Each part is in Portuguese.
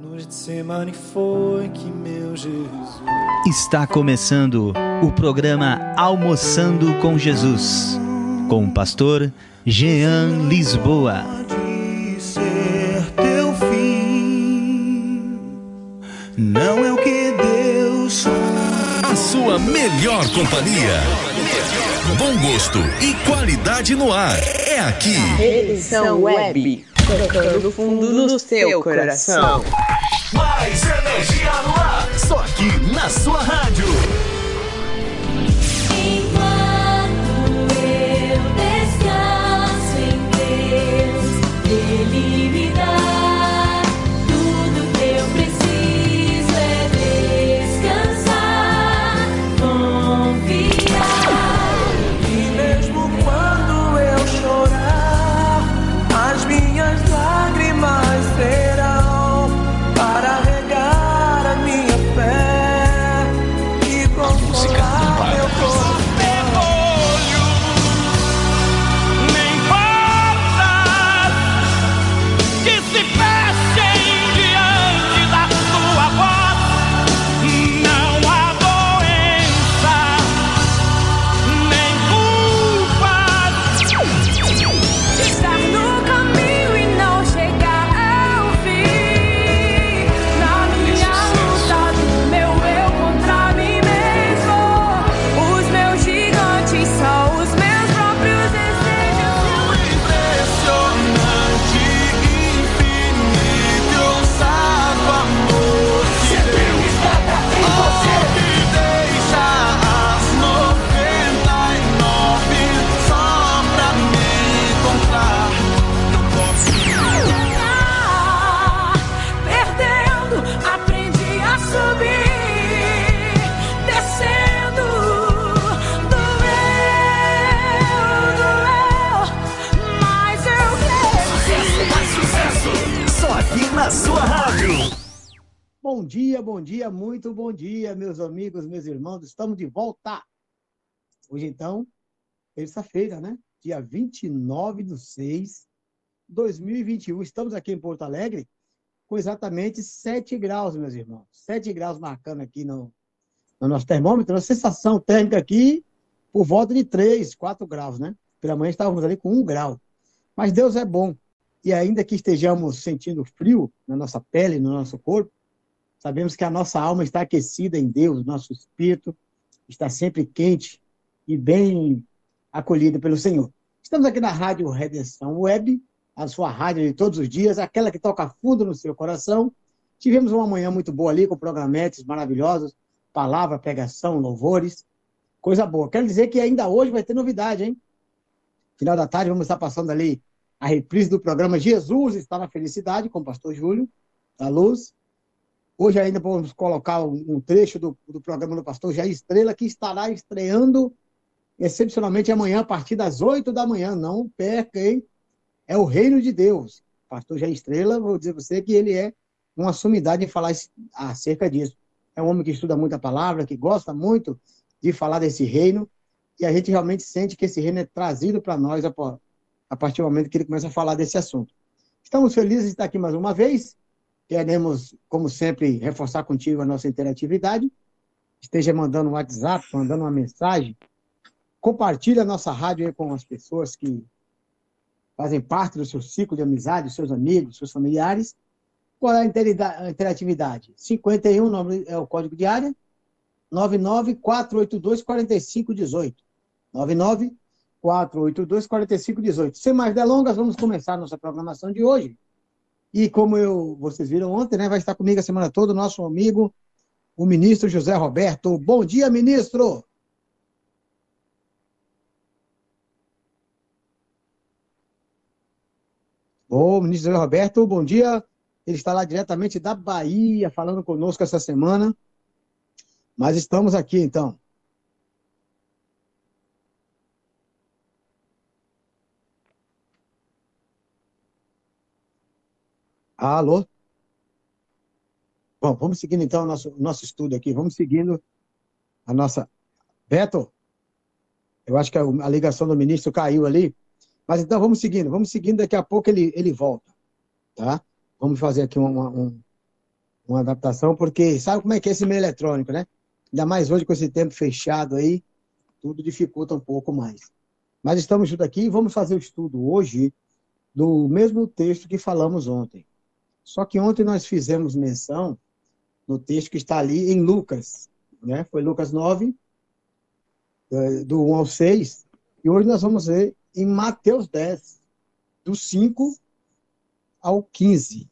No Getsemane foi que meu Jesus. Está começando o programa Almoçando com Jesus, com o pastor Jean Lisboa. Pode ser teu fim. Não é o que Deus A sua melhor companhia. Bom gosto e qualidade no ar. É aqui. Edição Web. Tocando o fundo do seu coração. Só aqui na sua rádio. Meus amigos, meus irmãos. Estamos de volta. Hoje, então, terça-feira, né? Dia 29 de 6 de 2021. Estamos aqui em Porto Alegre com exatamente 7 graus, meus irmãos. 7 graus marcando aqui no, no nosso termômetro. A sensação térmica aqui por volta de 3, 4 graus, né? Pela manhã estávamos ali com 1 grau. Mas Deus é bom. E ainda que estejamos sentindo frio na nossa pele, no nosso corpo, Sabemos que a nossa alma está aquecida em Deus, nosso espírito está sempre quente e bem acolhido pelo Senhor. Estamos aqui na Rádio Redenção Web, a sua rádio de todos os dias, aquela que toca fundo no seu coração. Tivemos uma manhã muito boa ali, com programetes maravilhosos, palavra, pregação, louvores, coisa boa. Quero dizer que ainda hoje vai ter novidade, hein? Final da tarde vamos estar passando ali a reprise do programa Jesus está na Felicidade, com o pastor Júlio, da Luz. Hoje ainda vamos colocar um trecho do, do programa do pastor Jair Estrela, que estará estreando excepcionalmente amanhã, a partir das 8 da manhã. Não perca, hein? É o reino de Deus. Pastor Jair Estrela, vou dizer você que ele é uma sumidade em falar acerca disso. É um homem que estuda muito a palavra, que gosta muito de falar desse reino, e a gente realmente sente que esse reino é trazido para nós a partir do momento que ele começa a falar desse assunto. Estamos felizes de estar aqui mais uma vez. Queremos, como sempre, reforçar contigo a nossa interatividade. Esteja mandando um WhatsApp, mandando uma mensagem. Compartilhe a nossa rádio com as pessoas que fazem parte do seu ciclo de amizade, seus amigos, seus familiares. Qual é a interatividade? 51 nome- é o código de área, 994824518. 994824518. Sem mais delongas, vamos começar nossa programação de hoje. E como eu, vocês viram ontem, né, vai estar comigo a semana toda o nosso amigo, o ministro José Roberto. Bom dia, ministro! Ô, ministro José Roberto, bom dia. Ele está lá diretamente da Bahia, falando conosco essa semana. Mas estamos aqui, então. Alô? Bom, vamos seguindo então o nosso, nosso estudo aqui. Vamos seguindo a nossa. Beto, eu acho que a, ligação do ministro caiu ali. Mas então vamos seguindo, vamos seguindo, daqui a pouco ele, ele volta. Tá? Vamos fazer aqui uma, um, uma adaptação, porque sabe como é que é esse meio eletrônico, né? Ainda mais hoje com esse tempo fechado aí, tudo dificulta um pouco mais. Mas estamos juntos aqui e vamos fazer o estudo hoje do mesmo texto que falamos ontem. Só que ontem nós fizemos menção no texto que está ali em Lucas, né? Foi Lucas 9, eh, do 1 ao 6, e hoje nós vamos ver em Mateus 10, do 5 ao 15,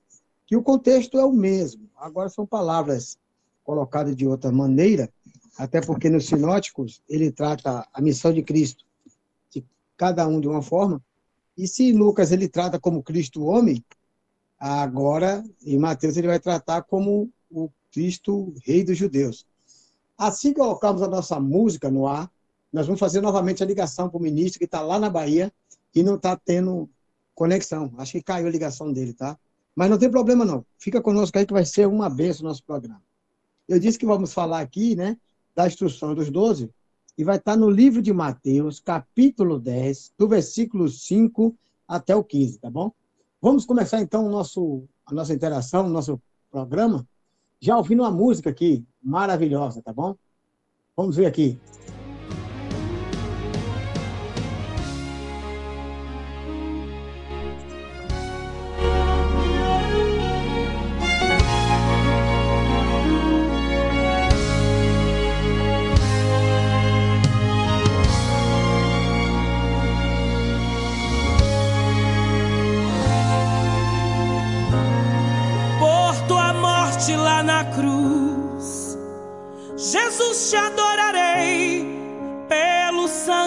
que o contexto é o mesmo. Agora são palavras colocadas de outra maneira, até porque nos sinóticos ele trata a missão de Cristo, de cada um de uma forma, e se Lucas ele trata como Cristo homem, agora em Mateus ele vai tratar como o Cristo rei dos judeus. Assim que colocarmos a nossa música no ar, nós vamos fazer novamente a ligação para o ministro que está lá na Bahia e não está tendo conexão. Acho que caiu a ligação dele, tá? Mas não tem problema não. Fica conosco aí que vai ser uma benção o nosso programa. Eu disse que vamos falar aqui, né, da instrução dos doze, e vai estar no livro de Mateus, capítulo 10, do versículo 5 até o 15, tá bom? Vamos começar então nosso, a nossa interação, o nosso programa, já ouvindo uma música aqui maravilhosa, tá bom? Vamos ver aqui.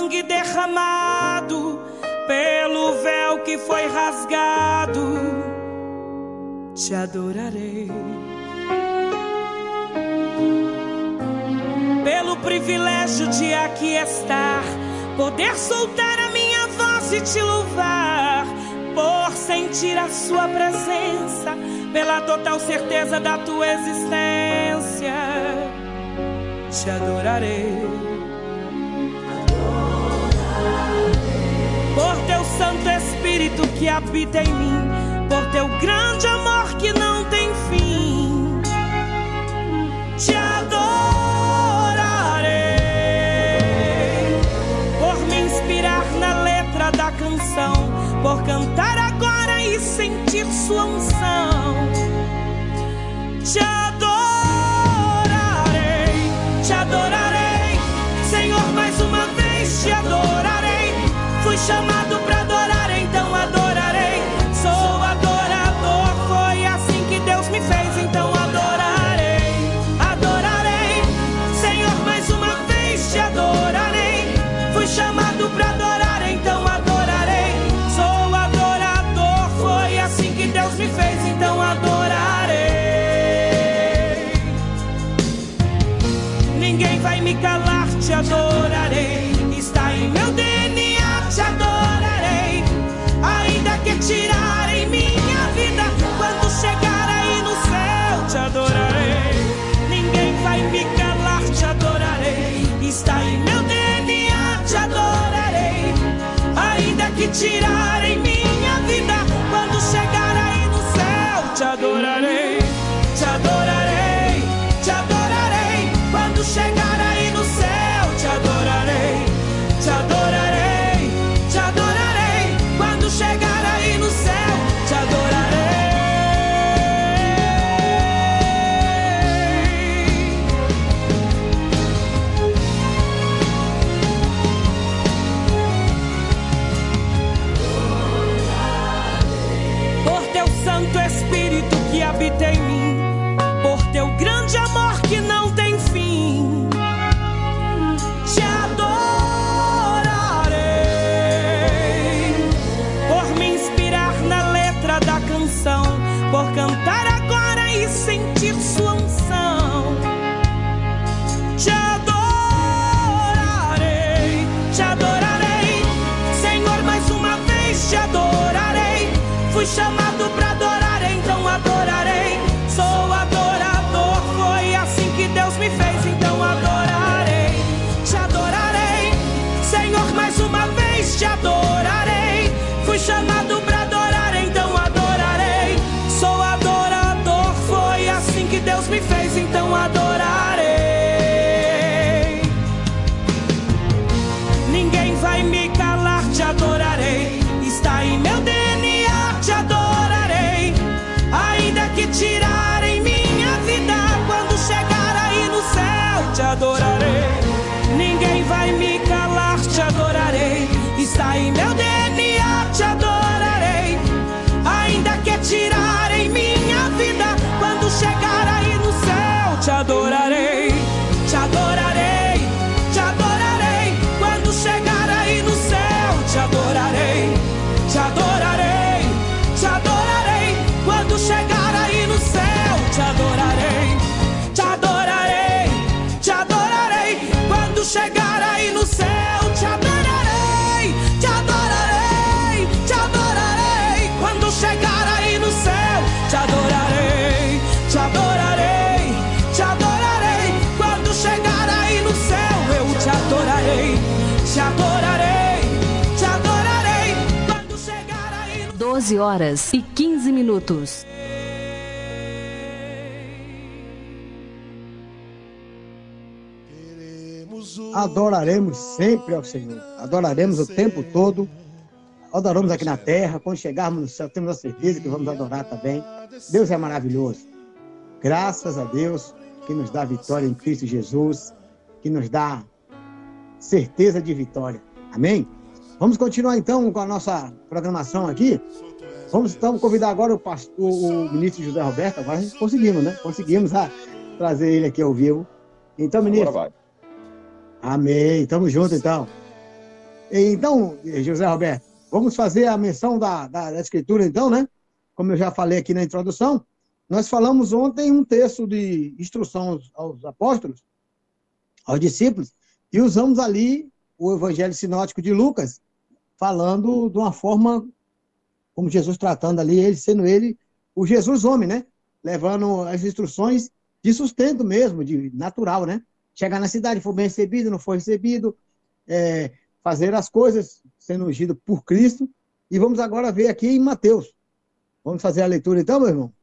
Sangue derramado, pelo véu que foi rasgado. Te adorarei. Pelo privilégio de aqui estar, poder soltar a minha voz e te louvar, por sentir a sua presença, pela total certeza da tua existência. Te adorarei. Santo Espírito que habita em mim, por teu grande amor que não tem fim. Te adorarei por me inspirar na letra da canção, por cantar agora e sentir sua unção. Te te adorarei. Está em meu DNA, te adorarei. Ainda que tirarem minha vida, quando chegar aí no céu, te adorarei. Ninguém vai me calar, te adorarei. Está em meu DNA, te adorarei. Ainda que tirarem adorar. 11 horas e 15 minutos. Adoraremos sempre ao Senhor. Adoraremos o tempo todo. Adoramos aqui na terra. Quando chegarmos no céu, temos a certeza que vamos adorar também. Deus é maravilhoso. Graças a Deus que nos dá vitória em Cristo Jesus, que nos dá certeza de vitória. Amém? Vamos continuar então com a nossa programação aqui. Vamos então convidar agora o, pastor, o ministro José Roberto. Agora a gente conseguimos, né? Conseguimos ah, trazer ele aqui ao vivo. Então, ministro. Agora vai. Amém. Tamo junto, então. Então, José Roberto, vamos fazer a menção da, da, da Escritura, então, né? Como eu já falei aqui na introdução, nós falamos ontem um texto de instrução aos, aos apóstolos, aos discípulos, e usamos ali o Evangelho Sinótico de Lucas, falando de uma forma, como Jesus tratando ali, ele sendo ele o Jesus homem, né? Levando as instruções de sustento mesmo, de natural, né? chegar na cidade, for bem recebido, não for recebido, é, fazer as coisas sendo ungido por Cristo. E vamos agora ver aqui em Mateus. Vamos fazer a leitura então, meu irmão?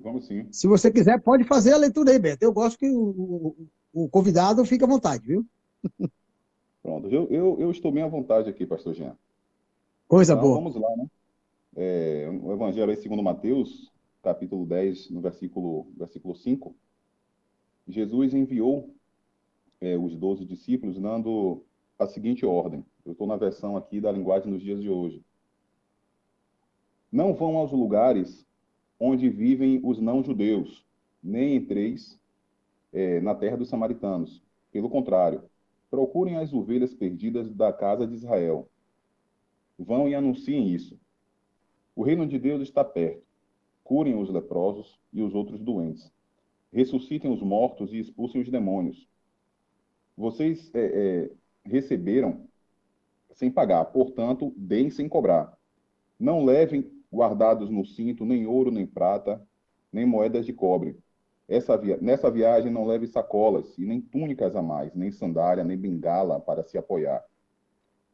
Vamos sim. Se você quiser, pode fazer a leitura aí, Beto. Eu gosto que o, o, o convidado fique à vontade, viu? Pronto. Eu, eu, eu estou bem à vontade aqui, pastor Jean. Coisa Então, boa. vamos lá, né? É, o Evangelho segundo Mateus, capítulo 10, no versículo, versículo 5. Jesus enviou é, os doze discípulos dando a seguinte ordem. Eu estou na versão aqui da linguagem dos dias de hoje. Não vão aos lugares onde vivem os não-judeus, nem entreis é, na terra dos samaritanos. Pelo contrário, procurem as ovelhas perdidas da casa de Israel. Vão e anunciem isso. O reino de Deus está perto. Curem os leprosos e os outros doentes. Ressuscitem os mortos e expulsem os demônios. Vocês é, é, receberam sem pagar, portanto, deem sem cobrar. Não levem guardados no cinto nem ouro, nem prata, nem moedas de cobre. Via... Nessa viagem não leve sacolas e nem túnicas a mais, nem sandália, nem bengala para se apoiar.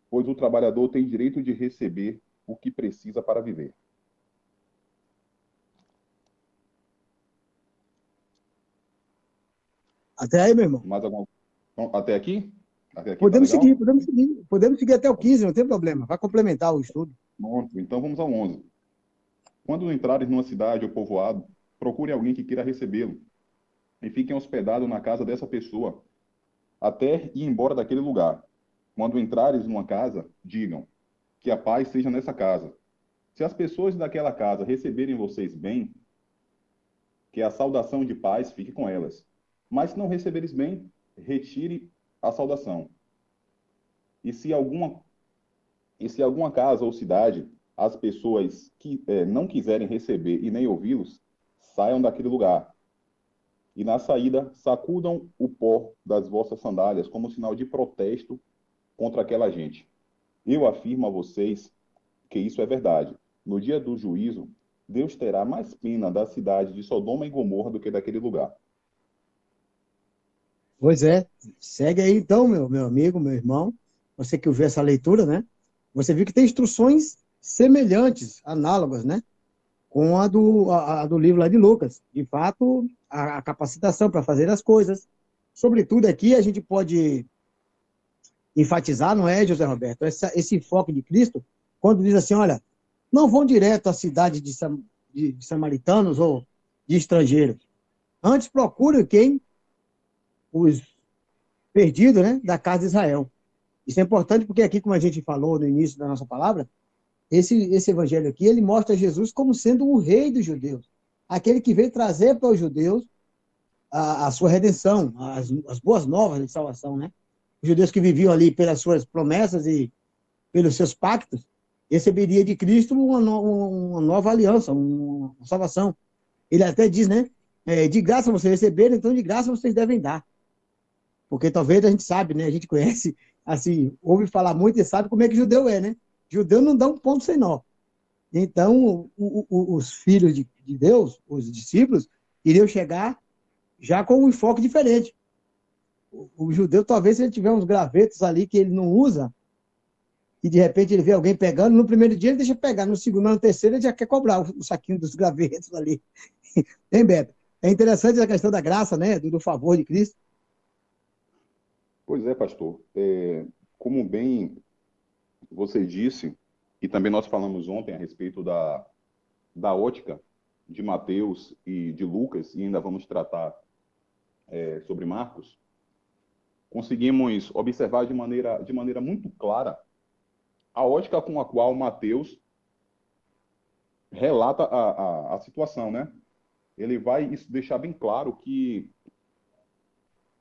Pois o trabalhador tem direito de receber o que precisa para viver. Até aí, meu irmão. Mais alguma... Bom, Até aqui? Até aqui Podemos tá seguir, podemos seguir. Podemos seguir até o 15, não tem problema. Vai complementar o estudo. Pronto, então vamos ao 11. Quando entrares numa cidade ou povoado, procure alguém que queira recebê-lo e fiquem hospedados na casa dessa pessoa, até ir embora daquele lugar. Quando entrares numa casa, digam que a paz seja nessa casa. Se as pessoas daquela casa receberem vocês bem, que a saudação de paz fique com elas. Mas se não receberes bem, retire a saudação. E se alguma e se alguma casa ou cidade as pessoas que eh, não quiserem receber e nem ouvi-los, saiam daquele lugar. E na saída, sacudam o pó das vossas sandálias como sinal de protesto contra aquela gente. Eu afirmo a vocês que isso é verdade. No dia do juízo, Deus terá mais pena da cidade de Sodoma e Gomorra do que daquele lugar. Pois é. Segue aí então, meu, meu amigo, meu irmão. Você que ouviu essa leitura, né? Você viu que tem instruções semelhantes, análogas, né? Com a do, a, a do livro lá de Lucas. De fato, a, a capacitação para fazer as coisas. Sobretudo aqui, a gente pode enfatizar, não é, José Roberto? Essa, esse enfoque de Cristo, quando diz assim: olha, não vão direto à cidade de, sam- de- de samaritanos ou de estrangeiros. Antes procure quem? Os perdidos, né? Da casa de Israel. Isso é importante porque aqui, como a gente falou no início da nossa palavra, esse, esse evangelho aqui, ele mostra Jesus como sendo o rei dos judeus. Aquele que veio trazer para os judeus a, a sua redenção, as, as boas novas de salvação, né? Judeus que viviam ali pelas suas promessas e pelos seus pactos, receberia de Cristo uma, no, uma nova aliança, uma salvação. Ele até diz, né? É, de graça vocês receberam, então de graça vocês devem dar. Porque talvez a gente sabe, né? A gente conhece, assim, ouve falar muito e sabe como é que judeu é, né? Judeu não dá um ponto sem nó. Então, o, o, os filhos de, de Deus, os discípulos, iriam chegar já com um enfoque diferente. O, judeu, talvez, ele tiver uns gravetos ali que ele não usa, e de repente ele vê alguém pegando, no primeiro dia ele deixa pegar, no segundo, no terceiro ele já quer cobrar o, o saquinho dos gravetos ali. hein, Beto? É interessante a questão da graça, né? Do, do favor de Cristo. Pois é, pastor. É, como bem você disse, e também nós falamos ontem a respeito da, da ótica de Mateus e de Lucas, e ainda vamos tratar é, sobre Marcos, conseguimos observar de maneira, de maneira muito clara a ótica com a qual Mateus relata a, a, a situação, né? Ele vai deixar bem claro que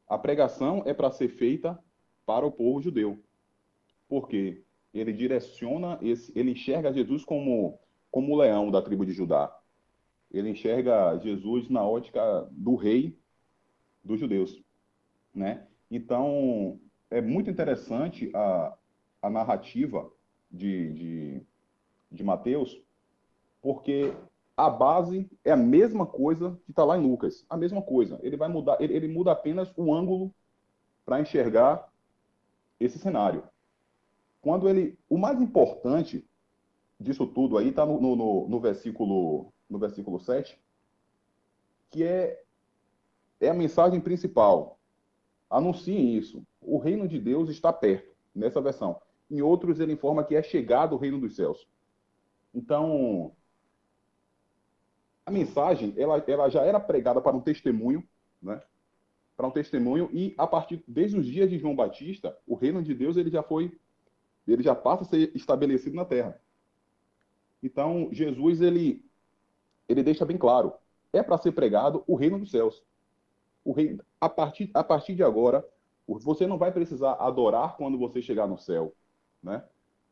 a pregação é para ser feita para o povo judeu. Porque ele direciona, esse, ele enxerga Jesus como, como o leão da tribo de Judá. Ele enxerga Jesus na ótica do rei dos judeus, né? Então, é muito interessante a, a narrativa de, de, de Mateus, porque a base é a mesma coisa que está lá em Lucas, a mesma coisa. Ele vai mudar, ele, ele muda apenas o ângulo para enxergar esse cenário. Quando ele, o mais importante disso tudo aí está no, no, no, versículo no versículo 7, que é é a mensagem principal. Anunciem isso. O reino de Deus está perto, nessa versão. Em outros, ele informa que é chegado o reino dos céus. Então, a mensagem, ela, ela já era pregada para um testemunho, né? Para um testemunho, e a partir, desde os dias de João Batista, o reino de Deus, ele já foi, ele já passa a ser estabelecido na terra. Então, Jesus, ele, ele deixa bem claro, é para ser pregado o reino dos céus o rei, a partir, a partir de agora, você não vai precisar adorar quando você chegar no céu, né?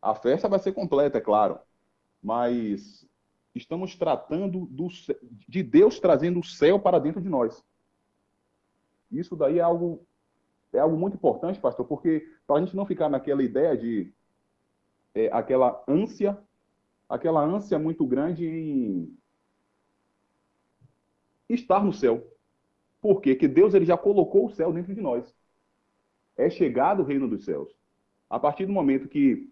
A festa vai ser completa, é claro, mas estamos tratando do, de Deus trazendo o céu para dentro de nós. Isso daí é algo é algo muito importante, pastor, porque para a gente não ficar naquela ideia de é, aquela ânsia, aquela ânsia muito grande em estar no céu. Por quê? Porque Deus ele já colocou o céu dentro de nós. É chegado o reino dos céus. A partir do momento que,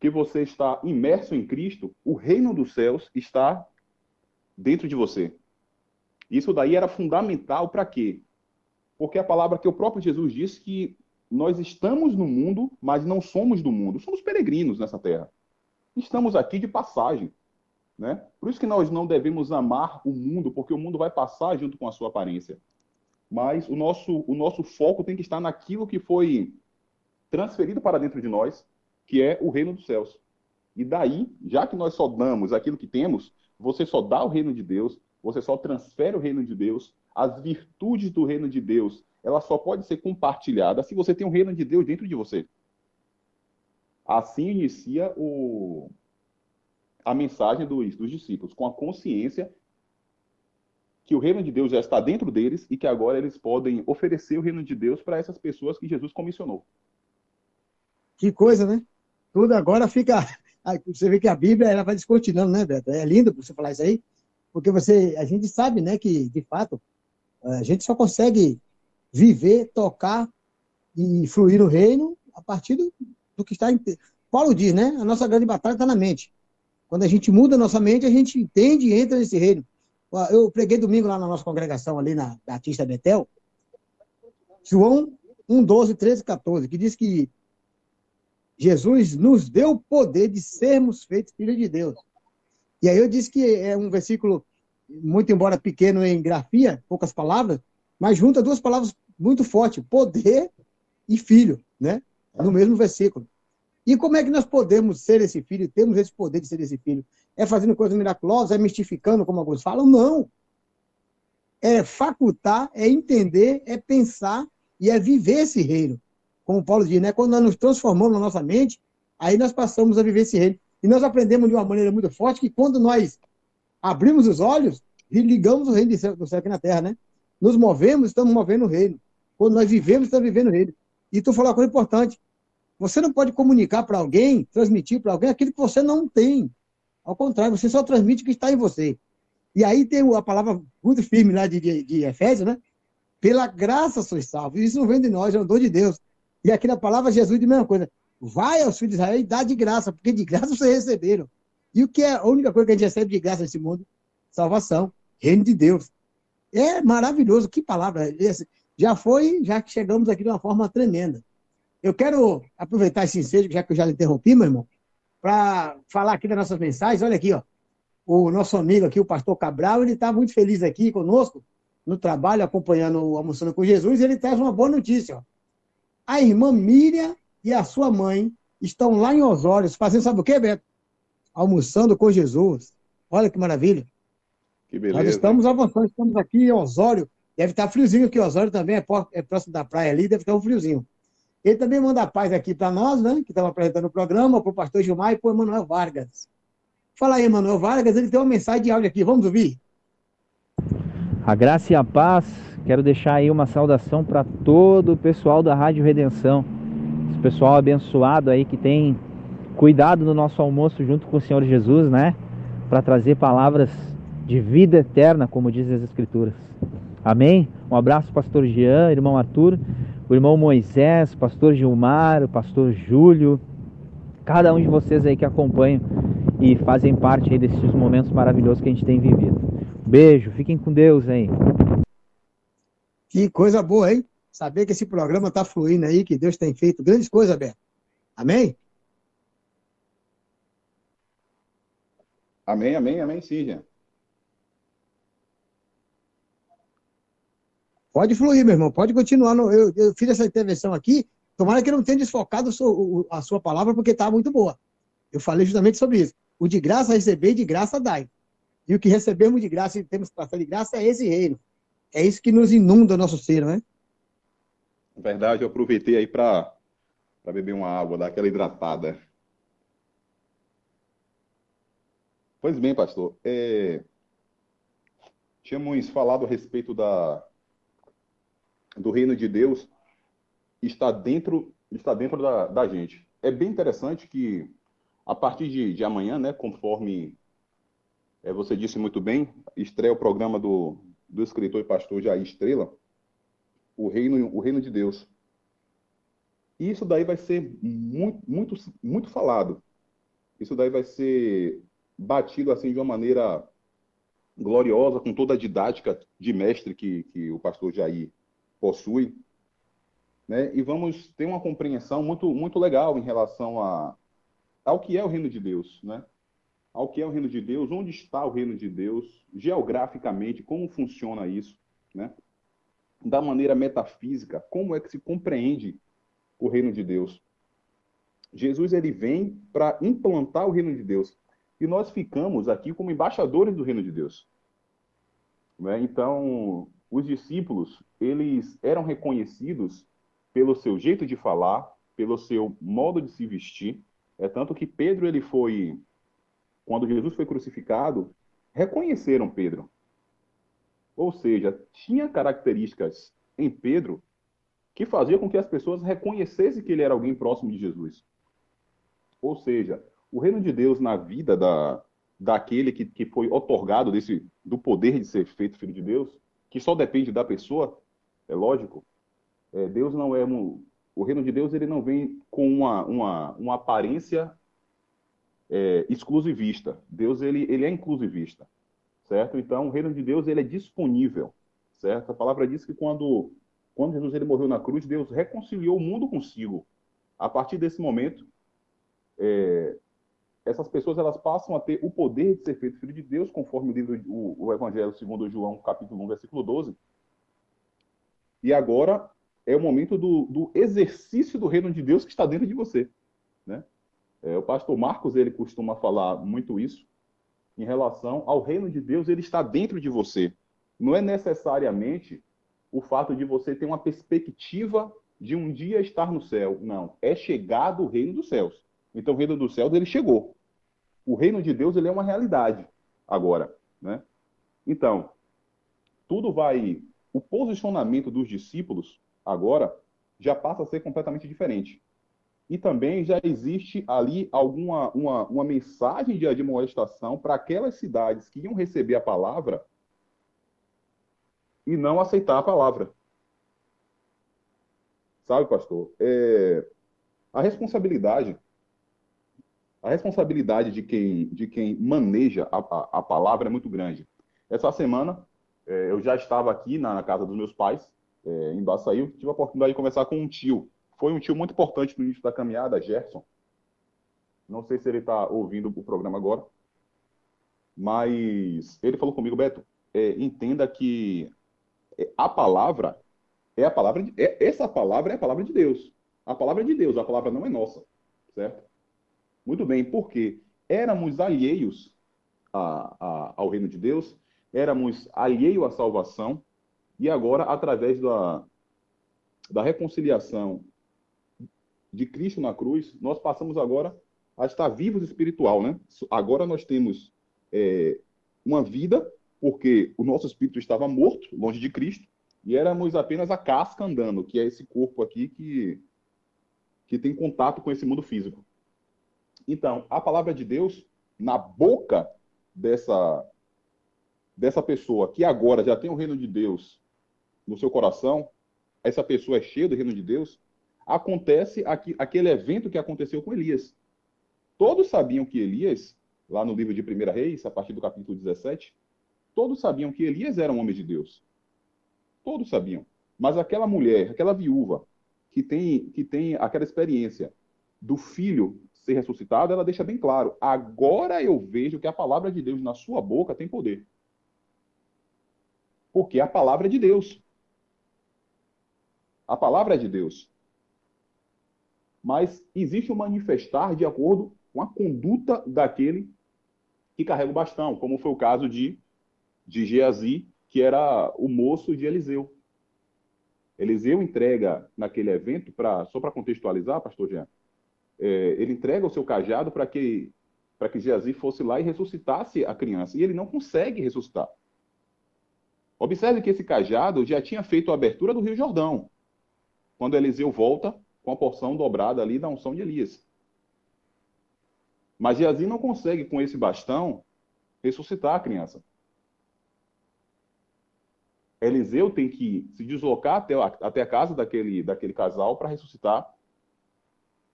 que você está imerso em Cristo, o reino dos céus está dentro de você. Isso daí era fundamental para quê? Porque a palavra que o próprio Jesus disse que nós estamos no mundo, mas não somos do mundo. Somos peregrinos nessa terra. Estamos aqui de passagem. Né? Por isso que nós não devemos amar o mundo, porque o mundo vai passar junto com a sua aparência. Mas o nosso, o nosso foco tem que estar naquilo que foi transferido para dentro de nós, que é o reino dos céus. E daí, já que nós só damos aquilo que temos, você só dá o reino de Deus, você só transfere o reino de Deus, as virtudes do reino de Deus, ela só pode ser compartilhada se você tem o reino de Deus dentro de você. Assim inicia o, a mensagem dos, dos discípulos, com a consciência que o reino de Deus já está dentro deles e que agora eles podem oferecer o reino de Deus para essas pessoas que Jesus comissionou. Que coisa, né? Tudo agora fica. Você vê que a Bíblia ela vai descortinando, né, Beto? É lindo você falar isso aí, porque você, a gente sabe, né, que de fato a gente só consegue viver, tocar e fluir no reino a partir do, do que está em. Paulo diz, né? A nossa grande batalha está na mente. Quando a gente muda a nossa mente, a gente entende e entra nesse reino. Eu preguei domingo lá na nossa congregação, ali na Batista Betel, João 1, 12, 13, 14, que diz que Jesus nos deu o poder de sermos feitos filhos de Deus. E aí eu disse que é um versículo, muito embora pequeno em grafia, poucas palavras, mas junta duas palavras muito fortes, poder e filho, né? No mesmo versículo. E como é que nós podemos ser esse filho, temos esse poder de ser esse filho? É fazendo coisas miraculosas, é mistificando, como alguns falam? Não. é facultar, é entender, é pensar e é viver esse reino. Como Paulo diz, né? Quando nós nos transformamos na nossa mente, aí nós passamos a viver esse reino. E nós aprendemos de uma maneira muito forte que quando nós abrimos os olhos e ligamos o reino do céu, do céu aqui na terra, né? Nos movemos, estamos movendo o reino. Quando nós vivemos, estamos vivendo o reino. E tu falou uma coisa importante. Você não pode comunicar para alguém, transmitir para alguém aquilo que você não tem. Ao contrário, você só transmite o que está em você. E aí tem a palavra muito firme lá de, de, de Efésios, né? Pela graça sois salvos. Isso não vem de nós, é um dom de Deus. E aqui na palavra Jesus diz a mesma coisa. Vai aos filhos de Israel e dá de graça, porque de graça vocês receberam. E o que é a única coisa que a gente recebe de graça nesse mundo? Salvação, reino de Deus. É maravilhoso, que palavra. Esse, já foi, já que chegamos aqui de uma forma tremenda. Eu quero aproveitar esse ensejo, já que eu já interrompi, meu irmão, para falar aqui das nossas mensagens. Olha aqui, ó. O nosso amigo aqui, o pastor Cabral, ele está muito feliz aqui conosco, no trabalho, acompanhando o Almoçando com Jesus, e ele traz uma boa notícia. Ó. A irmã Miriam e a sua mãe estão lá em Osório, fazendo sabe o quê, Beto? Almoçando com Jesus. Olha que maravilha. Que beleza. Nós estamos avançando, estamos aqui em Osório. Deve estar friozinho aqui, Osório também é, é próximo da praia ali, deve estar um friozinho. Ele também manda paz aqui para nós, né, que estamos apresentando o programa, para o pastor Gilmar e para o Emanuel Vargas. Fala aí, Emanuel Vargas, ele tem uma mensagem de áudio aqui, vamos ouvir? A graça e a paz, quero deixar aí uma saudação para todo o pessoal da Rádio Redenção, esse pessoal abençoado aí que tem cuidado do nosso almoço junto com o Senhor Jesus, né, para trazer palavras de vida eterna, como diz as Escrituras. Amém? Um abraço, pastor Jean, irmão Arthur, o irmão Moisés, pastor Gilmar, o pastor Júlio, cada um de vocês aí que acompanham e fazem parte aí desses momentos maravilhosos que a gente tem vivido. Beijo, fiquem com Deus aí. Que coisa boa, hein? Saber que esse programa está fluindo aí, que Deus tem feito grandes coisas, Beto. Amém? Amém, amém, amém, sim, Jean. Pode fluir, meu irmão, pode continuar. No, eu, eu, fiz essa intervenção aqui, tomara que não tenha desfocado a sua palavra, porque está muito boa. Eu falei justamente sobre isso. O de graça receber de graça dai. E o que recebemos de graça e temos que passar de graça é esse reino. É isso que nos inunda o nosso ser, né? Na verdade, eu aproveitei aí para beber uma água, dar aquela hidratada. Pois bem, pastor. É... Tínhamos falado a respeito da, do reino de Deus está dentro, está dentro da, da gente. É bem interessante que, a partir de, de amanhã, né, conforme é, você disse muito bem, estreia o programa do, do escritor e pastor Jair Estrela, o reino, o reino de Deus. E isso daí vai ser muito, muito, muito falado. Isso daí vai ser batido assim de uma maneira gloriosa, com toda a didática de mestre que, que o pastor Jair possui, né? E vamos ter uma compreensão muito muito legal em relação a ao que é o reino de Deus, né? Ao que é o reino de Deus, onde está o reino de Deus, geograficamente, como funciona isso, né? Da maneira metafísica, como é que se compreende o reino de Deus? Jesus ele vem para implantar o reino de Deus e nós ficamos aqui como embaixadores do reino de Deus. Né? Então, os discípulos, eles eram reconhecidos pelo seu jeito de falar, pelo seu modo de se vestir. É tanto que Pedro, ele foi, quando Jesus foi crucificado, reconheceram Pedro. Ou seja, tinha características em Pedro que fazia com que as pessoas reconhecessem que ele era alguém próximo de Jesus. Ou seja, o reino de Deus na vida da, daquele que, que foi otorgado desse, do poder de ser feito filho de Deus, que só depende da pessoa, é lógico. É, Deus não é um, o reino de Deus ele não vem com uma, uma, uma aparência é, exclusivista. Deus ele, ele é inclusivista, certo? Então o reino de Deus ele é disponível, certo? A palavra diz que quando quando Jesus ele morreu na cruz, Deus reconciliou o mundo consigo. A partir desse momento, é, essas pessoas elas passam a ter o poder de ser feito filho de Deus, conforme o livro o, o Evangelho segundo João, capítulo 1, versículo 12. E agora é o momento do, do exercício do reino de Deus que está dentro de você, né? É, o pastor Marcos ele costuma falar muito isso em relação ao reino de Deus, ele está dentro de você. não é necessariamente o fato de você ter uma perspectiva de um dia estar no céu. Não, é chegado o reino dos céus. Então o reino dos céus ele chegou. O reino de Deus ele é uma realidade agora, né? Então, tudo vai o posicionamento dos discípulos agora já passa a ser completamente diferente. E também já existe ali alguma uma, uma mensagem de admoestação para aquelas cidades que iam receber a palavra e não aceitar a palavra. Sabe, pastor? É, a responsabilidade a responsabilidade de quem, de quem maneja a, a, a palavra é muito grande. Essa semana, é, eu já estava aqui na, na casa dos meus pais, é, em Baçaí, tive a oportunidade de conversar com um tio. Foi um tio muito importante no início da caminhada, Gerson. Não sei se ele está ouvindo o programa agora, mas ele falou comigo, Beto, é, entenda que a palavra é a palavra de, é, essa palavra é a palavra de Deus. A palavra é de Deus, a palavra não é nossa, certo? Muito bem, porque éramos alheios a, a, ao reino de Deus, éramos alheios à salvação, e agora, através da, da reconciliação de Cristo na cruz, nós passamos agora a estar vivos espiritual, né? Agora nós temos é, uma vida, porque o nosso espírito estava morto, longe de Cristo, e éramos apenas a casca andando, que é esse corpo aqui que, que tem contato com esse mundo físico. Então, a palavra de Deus, na boca dessa, dessa pessoa que agora já tem o reino de Deus no seu coração, essa pessoa é cheia do reino de Deus, acontece aqui, aquele evento que aconteceu com Elias. Todos sabiam que Elias, lá no livro de 1 Reis, a partir do capítulo 17, todos sabiam que Elias era um homem de Deus. Todos sabiam. Mas aquela mulher, aquela viúva, que tem, que tem aquela experiência do filho ser ressuscitado, ela deixa bem claro: agora eu vejo que a palavra de Deus na sua boca tem poder. Porque a palavra é de Deus. A palavra é de Deus. Mas existe um manifestar de acordo com a conduta daquele que carrega o bastão, como foi o caso de, de Geazi, que era o moço de Eliseu. Eliseu entrega naquele evento, pra, só para contextualizar, pastor Jean, é, ele entrega o seu cajado para que para que Geazi fosse lá e ressuscitasse a criança. E ele não consegue ressuscitar. Observe que esse cajado já tinha feito a abertura do Rio Jordão, quando Eliseu volta com a porção dobrada ali da unção de Elias. Mas Geazi não consegue, com esse bastão, ressuscitar a criança. Eliseu tem que se deslocar até, até a casa daquele, daquele casal para ressuscitar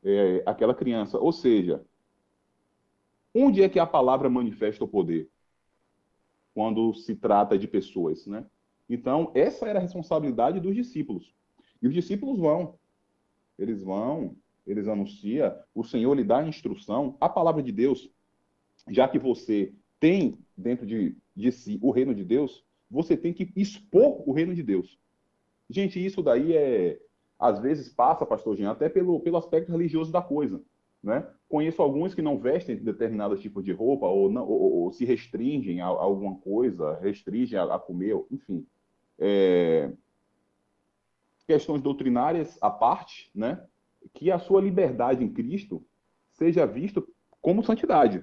é, aquela criança. Ou seja, onde é que a palavra manifesta o poder? Quando se trata de pessoas, né? Então, essa era a responsabilidade dos discípulos. E os discípulos vão. Eles vão, eles anunciam, o Senhor lhe dá a instrução, a palavra de Deus, já que você tem dentro de, de si o reino de Deus, você tem que expor o reino de Deus. Gente, isso daí é, às vezes passa, pastor Jean, até pelo, pelo aspecto religioso da coisa. Né? Conheço alguns que não vestem determinado tipo de roupa ou, não, ou, ou se restringem a, a, alguma coisa, restringem a, a comer, enfim. É... Questões doutrinárias à parte, né? que a sua liberdade em Cristo seja visto como santidade.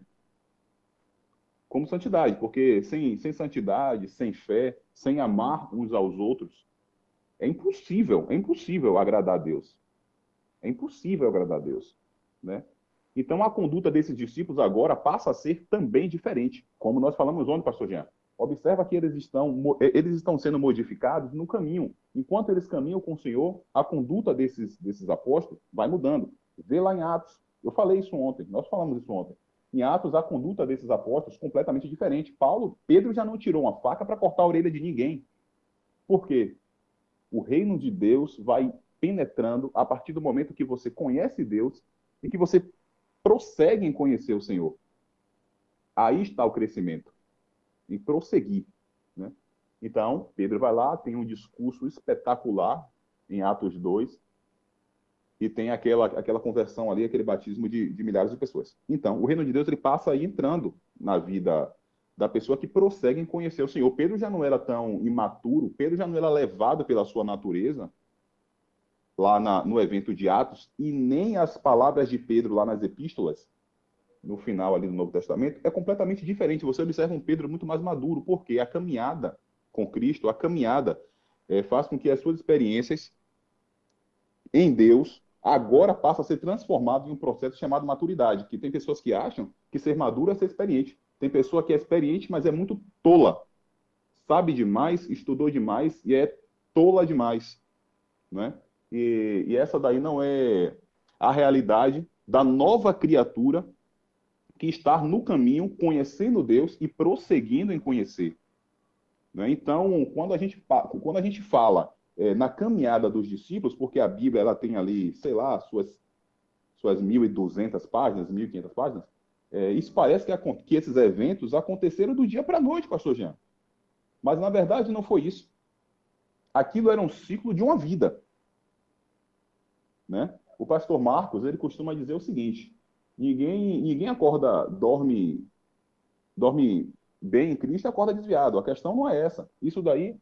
Como santidade, porque sem, sem santidade, sem fé, sem amar uns aos outros, é impossível, é impossível agradar a Deus. É impossível agradar a Deus, né? Então a conduta desses discípulos agora passa a ser também diferente, como nós falamos ontem, pastor Jean. Observa que eles estão, eles estão sendo modificados no caminho. Enquanto eles caminham com o Senhor, a conduta desses, desses apóstolos vai mudando. Vê lá em Atos. Eu falei isso ontem, nós falamos isso ontem. Em Atos, a conduta desses apóstolos completamente diferente. Paulo, Pedro já não tirou uma faca para cortar a orelha de ninguém. Por quê? O reino de Deus vai penetrando a partir do momento que você conhece Deus e que você prossegue em conhecer o Senhor. Aí está o crescimento, em prosseguir. Né? Então, Pedro vai lá, tem um discurso espetacular em Atos 2, e tem aquela, aquela conversão ali, aquele batismo de, de milhares de pessoas. Então, o reino de Deus ele passa aí entrando na vida da pessoa que prossegue em conhecer o Senhor. Pedro já não era tão imaturo, Pedro já não era levado pela sua natureza, lá na, no evento de Atos, e nem as palavras de Pedro lá nas epístolas, no final ali do Novo Testamento, é completamente diferente. Você observa um Pedro muito mais maduro, porque a caminhada com Cristo, a caminhada, é, faz com que as suas experiências em Deus agora passem a ser transformadas em um processo chamado maturidade, que tem pessoas que acham que ser maduro é ser experiente. Tem pessoa que é experiente, mas é muito tola. Sabe demais, estudou demais e é tola demais. Né? E, e essa daí não é a realidade da nova criatura que está no caminho, conhecendo Deus e prosseguindo em conhecer. Né? Então, quando a gente, quando a gente fala é, na caminhada dos discípulos, porque a Bíblia ela tem ali, sei lá, suas, suas 1.200 páginas, 1.500 páginas, é, isso parece que, que, esses eventos aconteceram do dia para a noite, pastor Jean. Mas, na verdade, não foi isso. Aquilo era um ciclo de uma vida. Né? O pastor Marcos, ele costuma dizer o seguinte, ninguém, ninguém acorda, dorme, dorme bem em Cristo e acorda desviado. A questão não é essa. Isso daí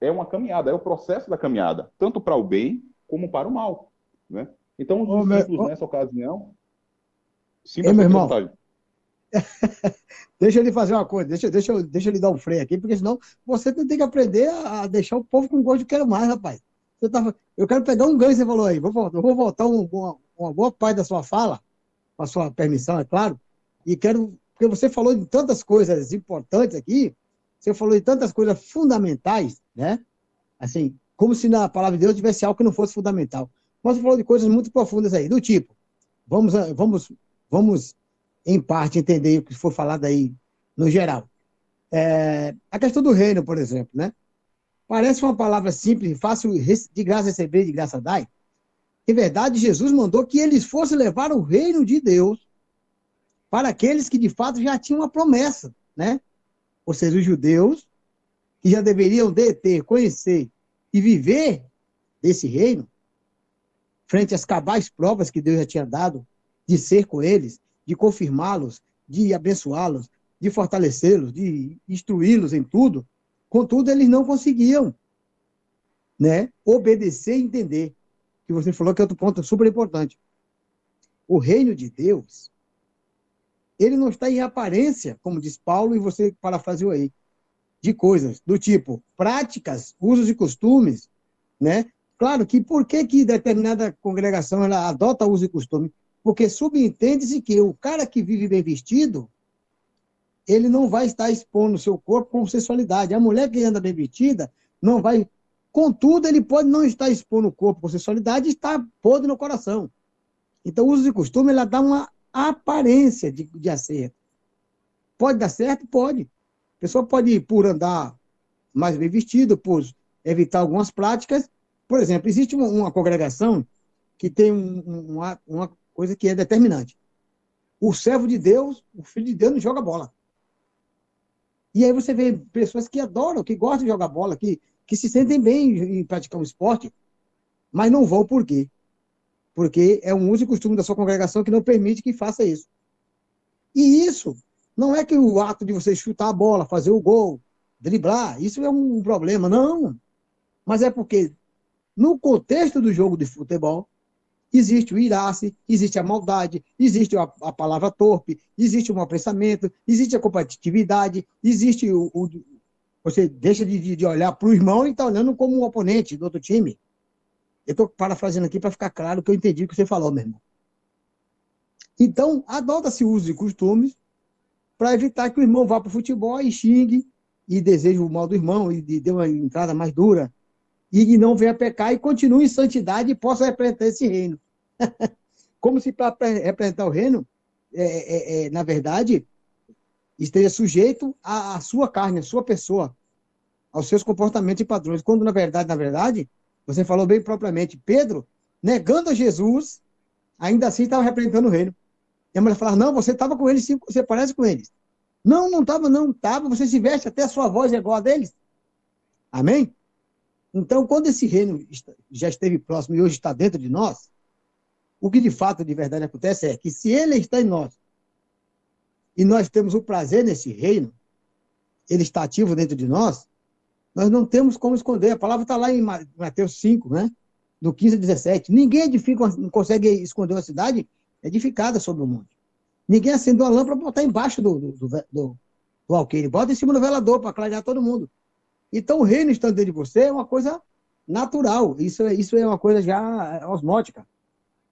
é uma caminhada, é o processo da caminhada, tanto para o bem como para o mal. Né? Então, os discípulos, meu- nessa ocasião... Sim, Ei, meu irmão. Deixa eu lhe fazer uma coisa, deixa, deixa, deixa eu lhe dar um freio aqui, porque senão você tem que aprender a deixar o povo com gosto de quero mais, rapaz. Você tava, eu quero pegar um ganho, você falou aí. Vou, vou voltar um- uma, uma boa parte da sua fala, com a sua permissão, é claro, e quero, porque você falou de tantas coisas importantes aqui, você falou de tantas coisas fundamentais, né? Assim, como se na palavra de Deus tivesse algo que não fosse fundamental. Mas você falou de coisas muito profundas aí, do tipo, vamos, vamos, vamos em parte entender o que foi falado aí no geral. É, a questão do reino, por exemplo, né? Parece uma palavra simples, fácil, de graça receber, de graça dar. Em verdade, Jesus mandou que eles fossem levar o reino de Deus para aqueles que de fato já tinham uma promessa, né? Ou seja, os judeus que já deveriam de ter, conhecer e viver desse reino, frente às cabais provas que Deus já tinha dado de ser com eles, de confirmá-los, de abençoá-los, de fortalecê-los, de instruí-los em tudo. Contudo, eles não conseguiam né, obedecer e entender. Que você falou que é outro ponto super importante. O reino de Deus, ele não está em aparência, como diz Paulo, e você parafraseou aí, de coisas do tipo práticas, usos e costumes, né? Claro que por que, que determinada congregação ela adota uso e costume? Porque subentende-se que o cara que vive bem vestido, ele não vai estar expondo o seu corpo com sensualidade. A mulher que anda bem vestida não vai. Contudo, ele pode não estar expondo o corpo com sensualidade e estar podre no coração. Então, o uso de costume ela dá uma aparência de, de acerto. Pode dar certo? Pode. A pessoa pode ir por andar mais bem vestido, por evitar algumas práticas. Por exemplo, existe uma, uma congregação que tem um- um- uma, uma coisa que é determinante. O servo de Deus, o filho de Deus, não joga bola. E aí você vê pessoas que adoram, que gostam de jogar bola, que, que se sentem bem em praticar um esporte, mas não vão por quê? Porque é um uso e costume da sua congregação que não permite que faça isso. E isso não é que o ato de você chutar a bola, fazer o gol, driblar, isso é um problema, não. Mas é porque no contexto do jogo de futebol, existe o irace, existe a maldade, existe a, a palavra torpe, existe o mau pensamento, existe a competitividade, existe o. o- você deixa de, de- olhar para o irmão e está olhando como um oponente do outro time. Eu estou parafraseando aqui para ficar claro que eu entendi o que você falou, meu irmão. Então, adota-se usos e costumes para evitar que o irmão vá para o futebol e xingue e deseje o mal do irmão e dê uma entrada mais dura e não venha pecar e continue em santidade e possa representar esse reino. Como se para representar o reino, é, é, é, na verdade, esteja sujeito à, à sua carne, à sua pessoa, aos seus comportamentos e padrões. Quando, na verdade, na verdade, você falou bem propriamente, Pedro, negando a Jesus, ainda assim estava representando o reino. E a mulher falava, não, você estava com eles, sim, você parece com eles. Não, não estava, não estava, você se veste, até a sua voz é igual a deles. Amém? Então, quando esse reino já esteve próximo e hoje está dentro de nós, o que de fato, de verdade acontece é que se ele está em nós e nós temos o prazer nesse reino, ele está ativo dentro de nós, nós não temos como esconder. A palavra está lá em Ma- Mateus 5, né? Do 15 a 17. Ninguém edifica, não consegue esconder uma cidade edificada sobre o monte. Ninguém acende uma lâmpada para botar embaixo do, do, do, do, do alqueire. Bota em cima do velador para clarear todo mundo. Então, o reino estando dentro de você é uma coisa natural. Isso é, isso é uma coisa já osmótica.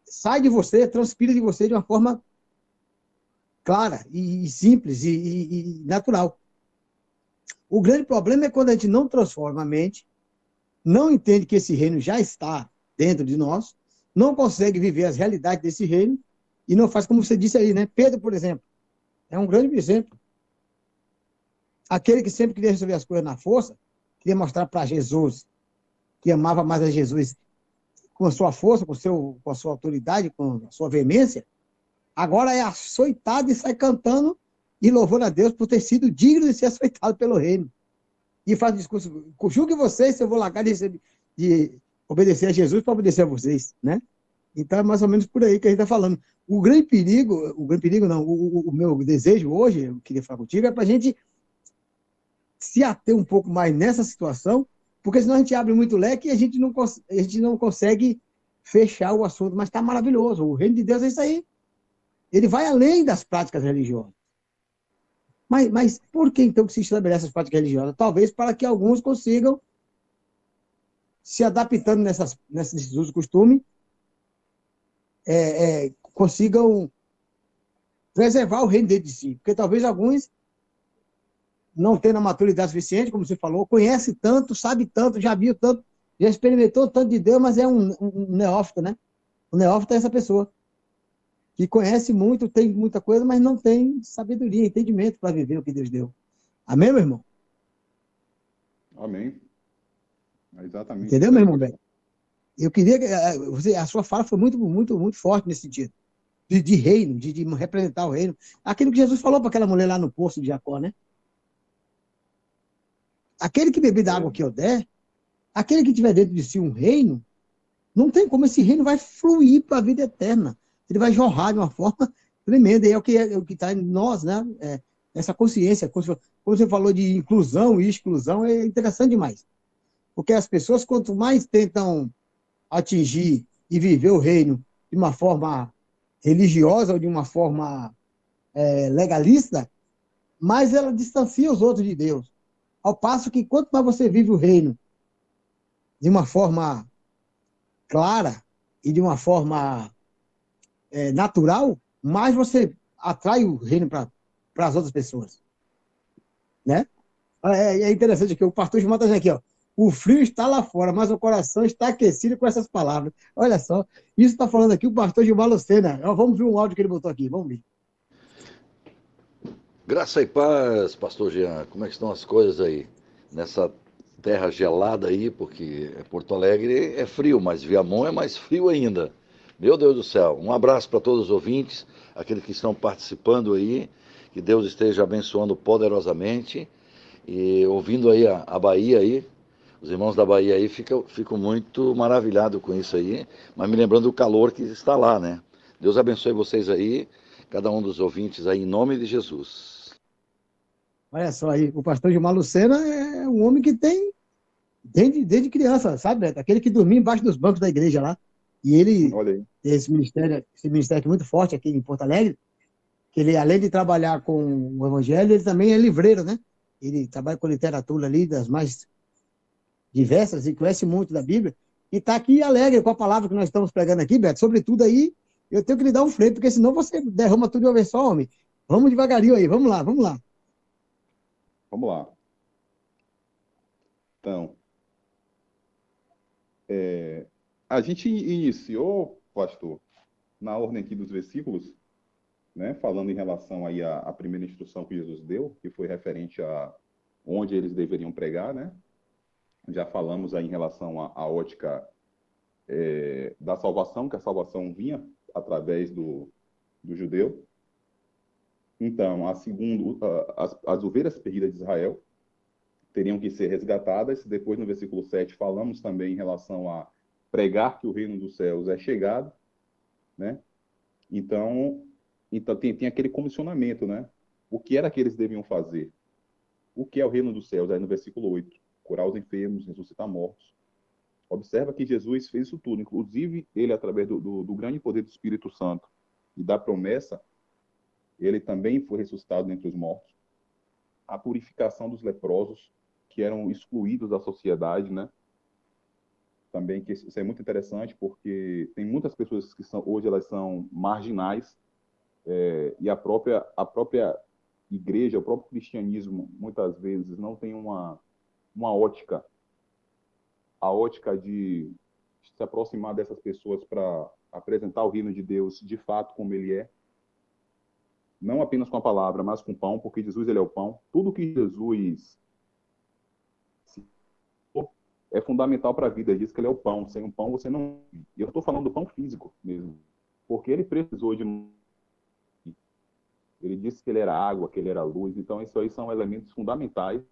Sai de você, transpira de você de uma forma clara e, e simples e, e- e natural. O grande problema é quando a gente não transforma a mente, não entende que esse reino já está dentro de nós, não consegue viver as realidades desse reino e não faz como você disse aí, né? Pedro, por exemplo, é um grande exemplo. Aquele que sempre queria resolver as coisas na força, queria mostrar para Jesus que amava mais a Jesus com a sua força, com, seu, com a sua autoridade, com a sua veemência, agora é açoitado e sai cantando e louvando a Deus por ter sido digno de ser açoitado pelo reino. E faz um discurso, julgue vocês se eu vou largar de, de obedecer a Jesus para obedecer a vocês, né? Então é mais ou menos por aí que a gente está falando. O grande perigo, o grande perigo não, o- o meu desejo hoje, eu queria falar contigo, é para a gente se ater um pouco mais nessa situação, porque senão a gente abre muito leque e a gente não, a gente não consegue fechar o assunto. Mas está maravilhoso. O reino de Deus é isso aí. Ele vai além das práticas religiosas. Mas, mas por que então que se estabelece as práticas religiosas? Talvez para que alguns consigam se adaptando nessas, nesses usos e costumes, é, é, consigam preservar o reino dentro de si. Porque talvez alguns não tendo a maturidade suficiente, como você falou, conhece tanto, sabe tanto, já viu tanto, já experimentou tanto de Deus, mas é um, um neófito, né? O neófito é essa pessoa que conhece muito, tem muita coisa, mas não tem sabedoria, entendimento para viver o que Deus deu. Amém, meu irmão? Amém. É Exatamente. Entendeu, meu irmão Beto? Eu queria que eh, você, a sua fala foi muito, muito, muito forte nesse sentido. De, de reino, de, de representar o reino. Aquilo que Jesus falou para aquela mulher lá no poço de Jacó, né? Aquele que beber da água que eu der, aquele que tiver dentro de si um reino, não tem como esse reino vai fluir para a vida eterna. Ele vai jorrar de uma forma tremenda. E é o que é, que está em nós, né? É, essa consciência. Quando você- quando você falou de inclusão e exclusão, é interessante demais. Porque as pessoas, quanto mais tentam atingir e viver o reino de uma forma religiosa ou de uma forma é, legalista, mais ela distancia os outros de Deus. Ao passo que quanto mais você vive o reino de uma forma clara e de uma forma é, natural, mais você atrai o reino para as outras pessoas. Né? É, é interessante que o pastor Gilmar está dizendo aqui, ó, o frio está lá fora, mas o coração está aquecido com essas palavras. Olha só, isso está falando aqui o pastor Gilmar Lucena. Vamos ver um áudio que ele botou aqui, vamos ver. Graça e paz, pastor Jean. Como é que estão as coisas aí? Nessa terra gelada aí, porque Porto Alegre é frio, mas Viamão é mais frio ainda. Meu Deus do céu. Um abraço para todos os ouvintes, aqueles que estão participando aí. Que Deus esteja abençoando poderosamente. E ouvindo aí a, a Bahia aí, os irmãos da Bahia aí ficam muito maravilhados com isso aí, mas me lembrando do calor que está lá, né? Deus abençoe vocês aí, cada um dos ouvintes aí, em nome de Jesus. Olha só aí, o pastor Gilmar Lucena é um homem que tem, desde, desde criança, sabe, Beto? Aquele que dormia embaixo dos bancos da igreja lá. E ele tem esse ministério, esse ministério aqui muito forte aqui em Porto Alegre, que ele, além de trabalhar com o evangelho, ele também é livreiro, né? Ele trabalha com literatura ali, das mais diversas, e conhece muito da Bíblia, e está aqui alegre com a palavra que nós estamos pregando aqui, Beto. Sobretudo aí, eu tenho que lhe dar um freio, porque senão você derrama tudo de uma vez só, homem. Vamos devagarinho aí, vamos lá, vamos lá. Vamos lá. Então, é, a gente iniciou, pastor, na ordem aqui dos versículos, né, falando em relação aí à, à primeira instrução que Jesus deu, que foi referente a onde eles deveriam pregar, né? Já falamos aí em relação à, à ótica é, da salvação, que a salvação vinha através do, do judeu. Então, a segundo, as, as ovelhas perdidas de Israel teriam que ser resgatadas. Depois, no versículo 7, falamos também em relação a pregar que o reino dos céus é chegado, né? Então, então tem, tem aquele comissionamento, né? O que era que eles deviam fazer? o que é o reino dos céus, aí no versículo 8. Curar os enfermos, ressuscitar mortos. Observa que Jesus fez isso tudo, inclusive ele, através do, do, do grande poder do Espírito Santo e da promessa, ele também foi ressuscitado entre os mortos. A purificação dos leprosos, que eram excluídos da sociedade, né? Também que isso é muito interessante porque tem muitas pessoas que são hoje elas são marginais é, e a própria a própria igreja, o próprio cristianismo muitas vezes não tem uma uma ótica a ótica de se aproximar dessas pessoas para apresentar o reino de Deus de fato como ele é não apenas com a palavra, mas com o pão, porque Jesus ele é o pão. Tudo que Jesus é fundamental para a vida. Ele diz que ele é o pão. Sem o pão você não. E eu estou falando do pão físico mesmo, porque ele precisou de. Ele disse que ele era água, que ele era luz. Então, isso aí são elementos fundamentais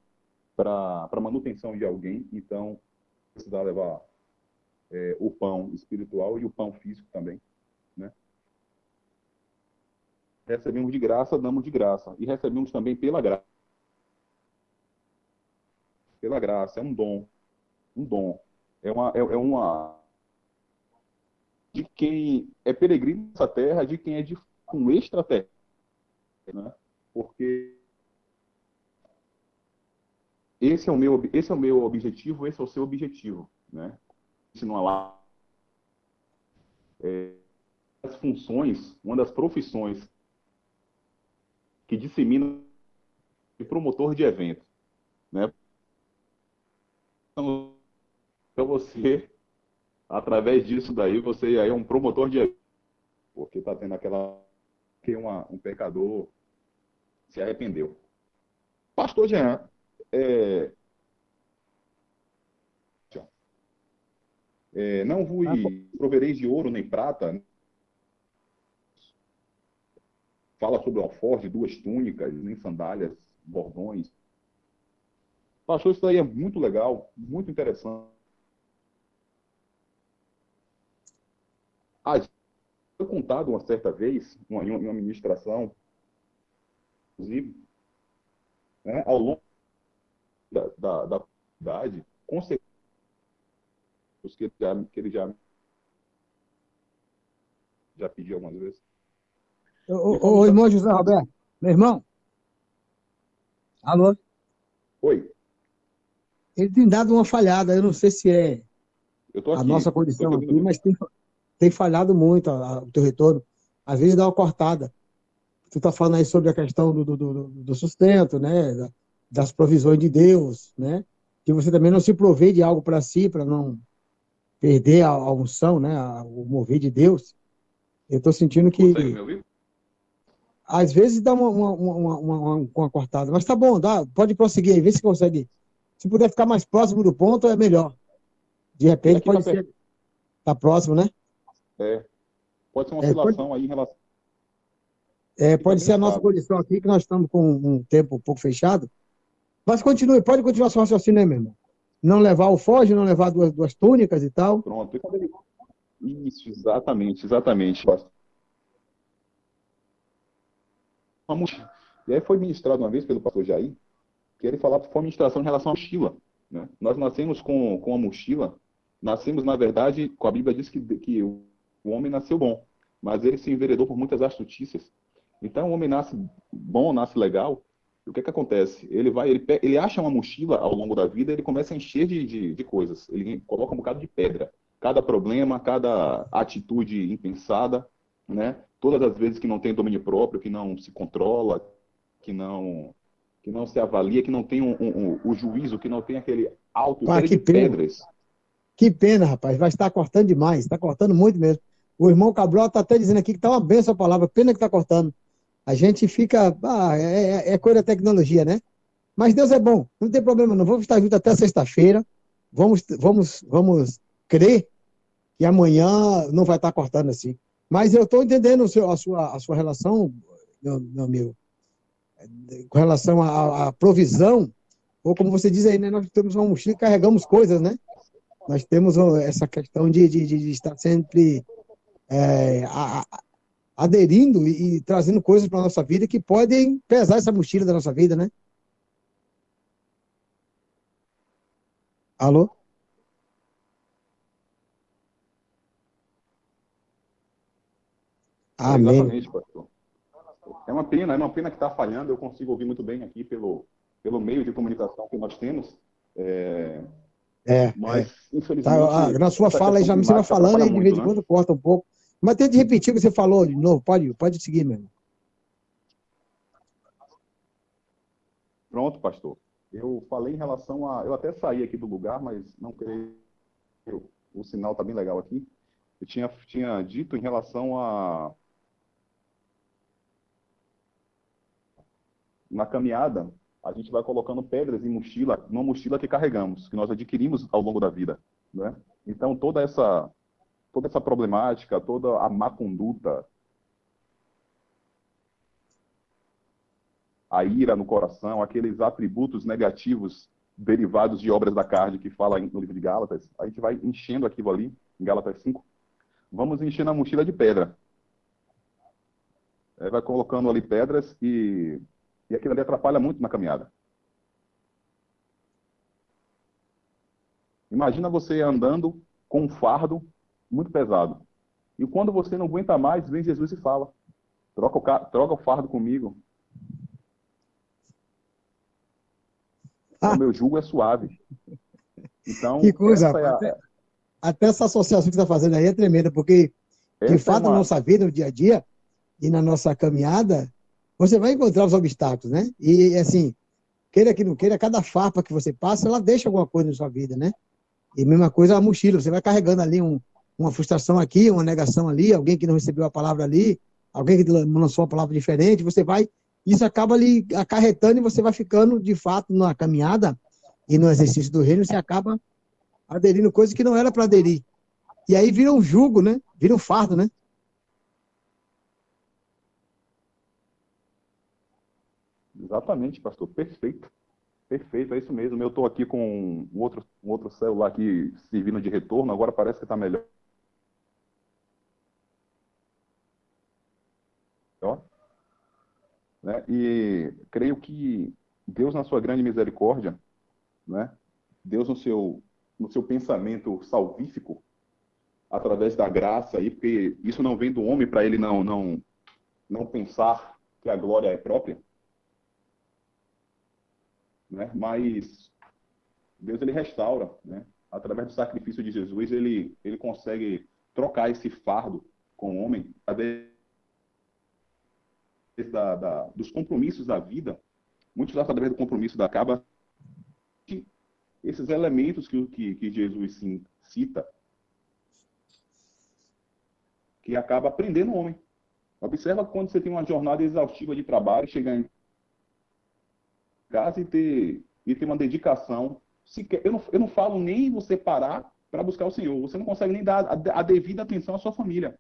para a manutenção de alguém. Então, precisar levar é, o pão espiritual e o pão físico também, né? Recebemos de graça, damos de graça. E recebemos também pela graça. Pela graça, é um dom. Um dom. É uma. É, é uma de quem é peregrino nessa terra, de quem é de um extraterrestre. Né? Porque esse é o meu esse é o meu objetivo esse é o seu objetivo né ensinar lá é, as funções uma das profissões que dissemina de promotor de evento, né? Então, para você, através disso daí, você aí é um promotor de evento, porque está tendo aquela que uma, um pecador se arrependeu. Pastor Jean, é, é, não vos ah, provereis de ouro nem prata, fala sobre o alforje, duas túnicas, nem sandálias, bordões. Pastor, isso daí é muito legal, muito interessante. Ah, foi contado uma certa vez, em uma, uma ministração, inclusive, né, ao longo da, da, da idade, consequências que ele que ele já, já pediu algumas vezes. Ô, ô, irmão José Roberto, meu irmão. Alô? Oi. Ele tem dado uma falhada, eu não sei se é a nossa condição aqui, mas tem, tem falhado muito a, a, o teu retorno. Às vezes dá uma cortada. Tu está falando aí sobre a questão do, do, do, do sustento, né? das provisões de Deus, né? Que você também não se provê de algo para si, para não perder a, a unção, né? o mover de Deus. Eu estou sentindo que. Consegue me ouvir? Às vezes dá uma, uma, uma, uma, uma cortada, mas tá bom, dá, pode prosseguir aí, vê se consegue. Se puder ficar mais próximo do ponto, é melhor. De repente pode tá ser. Tá próximo, né? É. Pode ser uma é, oscilação pode... aí em relação. É, pode ser a nossa condição aqui, que nós estamos com um tempo um pouco fechado. Mas continue, pode continuar seu raciocínio aí, meu irmão. Não levar o foge, não levar duas, duas túnicas e tal. Pronto. Isso, exatamente, exatamente uma mochila. E aí foi ministrado uma vez pelo pastor Jair, que ele falava foi ministração em relação à mochila. Né? Nós nascemos com, com a mochila, nascemos, na verdade, com a Bíblia diz que, que o homem nasceu bom, mas ele se enveredou por muitas astutícias. Então o homem nasce bom, nasce legal, o que, que acontece? Ele vai, ele, ele acha uma mochila ao longo da vida, ele começa a encher de, de, de coisas. Ele coloca um bocado de pedra. Cada problema, cada atitude impensada, né? Todas as vezes que não tem domínio próprio, que não se controla, que não que não se avalia, que não tem um, um, um, o juízo, que não tem aquele alto ah, que pena. pedras. Que pena, rapaz. Vai estar cortando demais. Está cortando muito mesmo. O irmão Cabral está até dizendo aqui que está uma benção a palavra. Pena que está cortando. A gente fica. Ah, é, é, é coisa da tecnologia, né? Mas Deus é bom. Não tem problema, não. Vamos estar juntos até sexta-feira. Vamos, vamos, vvamos crer que amanhã não vai estar cortando assim. Mas eu estou entendendo seu, a, sua, a sua relação, meu, meu amigo, com relação à, à, provisão, ou como você diz aí, né, nós temos uma mochila e carregamos coisas, né? Nós temos essa questão de, de, de estar sempre é, a, a, aderindo e, e trazendo coisas para a nossa vida que podem pesar essa mochila da nossa vida, né? Alô? Amém. Exatamente, pastor. É uma pena, é uma pena que está falhando. Eu consigo ouvir muito bem aqui pelo, pelo meio de comunicação que nós temos. É, É, mas, é. infelizmente. Tá, ah, na sua fala já você vai climática falando e de vez em muito, né? quando corta um pouco. Mas tente repetir o que você falou de novo. Pode, pode seguir, meu irmão. Pronto, pastor. Eu falei em relação a. Eu até saí aqui do lugar, mas não creio. O sinal está bem legal aqui. Eu tinha, tinha dito em relação a. Na caminhada, a gente vai colocando pedras em mochila, numa mochila que carregamos, que nós adquirimos ao longo da vida. Né? Então, toda essa, toda essa problemática, toda a má conduta, a ira no coração, aqueles atributos negativos derivados de obras da carne que fala no livro de Gálatas, a gente vai enchendo aquilo ali, em Gálatas 5, vamos enchendo a mochila de pedra. Aí vai colocando ali pedras e, e aquilo ali atrapalha muito na caminhada. Imagina você andando com um fardo muito pesado. E quando você não aguenta mais, vem Jesus e fala: troca o, ca- troca o fardo comigo. O meu jugo é suave. Então, Que coisa, é a- até, até essa associação que você está fazendo aí é tremenda, porque, Essa de é fato, uma- na nossa vida, no dia a dia, e na nossa caminhada, você vai encontrar os obstáculos, né? E, assim, queira que não queira, cada farpa que você passa, ela deixa alguma coisa na sua vida, né? E mesma coisa a mochila, você vai carregando ali um- uma frustração aqui, uma negação ali, alguém que não recebeu a palavra ali, alguém que lançou uma palavra diferente, você vai, isso acaba ali acarretando e você vai ficando, de fato, na caminhada e no exercício do reino, você acaba aderindo coisas que não era para aderir. E aí vira um jugo, né? Vira um fardo, né? Exatamente, pastor. Perfeito. Perfeito, é isso mesmo. Eu estou aqui com um outro, um outro celular aqui servindo de retorno, agora parece que está melhor. Né? E creio que Deus, na sua grande misericórdia, né? Deus, no seu, no seu pensamento salvífico, através da graça, aí, porque isso não vem do homem para ele não, não, não pensar que a glória é própria né? Mas Deus ele restaura, né? Através do sacrifício de Jesus, ele ele consegue trocar esse fardo com o homem através da, da, dos compromissos da vida. Muitos através do compromisso da acaba esses elementos que, que, que Jesus sim, cita que acaba aprendendo o homem. Observa quando você tem uma jornada exaustiva de trabalho, chegar em casa e ter, e ter uma dedicação. Sequer, eu, não, eu não falo nem você parar para buscar o Senhor. Você não consegue nem dar a, a devida atenção à sua família.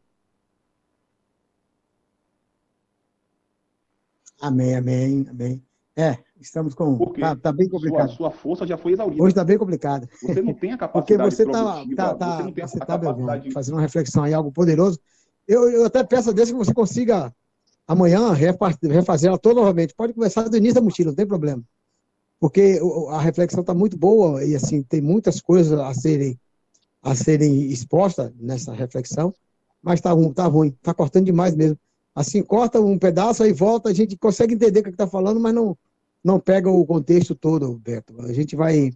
Amém, amém, amém. É, estamos com. Porque Tá, tá bem sua, complicado. sua força já foi exaurida. Hoje está bem complicado. Você não tem a Porque capacidade você está tá, você tá, você tá de... fazendo uma reflexão aí, algo poderoso. Eu, eu até peço a Deus que você consiga amanhã refa- refazer ela toda novamente. Pode começar do início da mochila, não tem problema. Porque a reflexão está muito boa e assim tem muitas coisas a serem a serem expostas nessa reflexão, mas está tá ruim, está cortando demais mesmo. Assim, corta um pedaço, aí volta, a gente consegue entender o que está falando, mas não, não pega o contexto todo, Beto. A gente vai.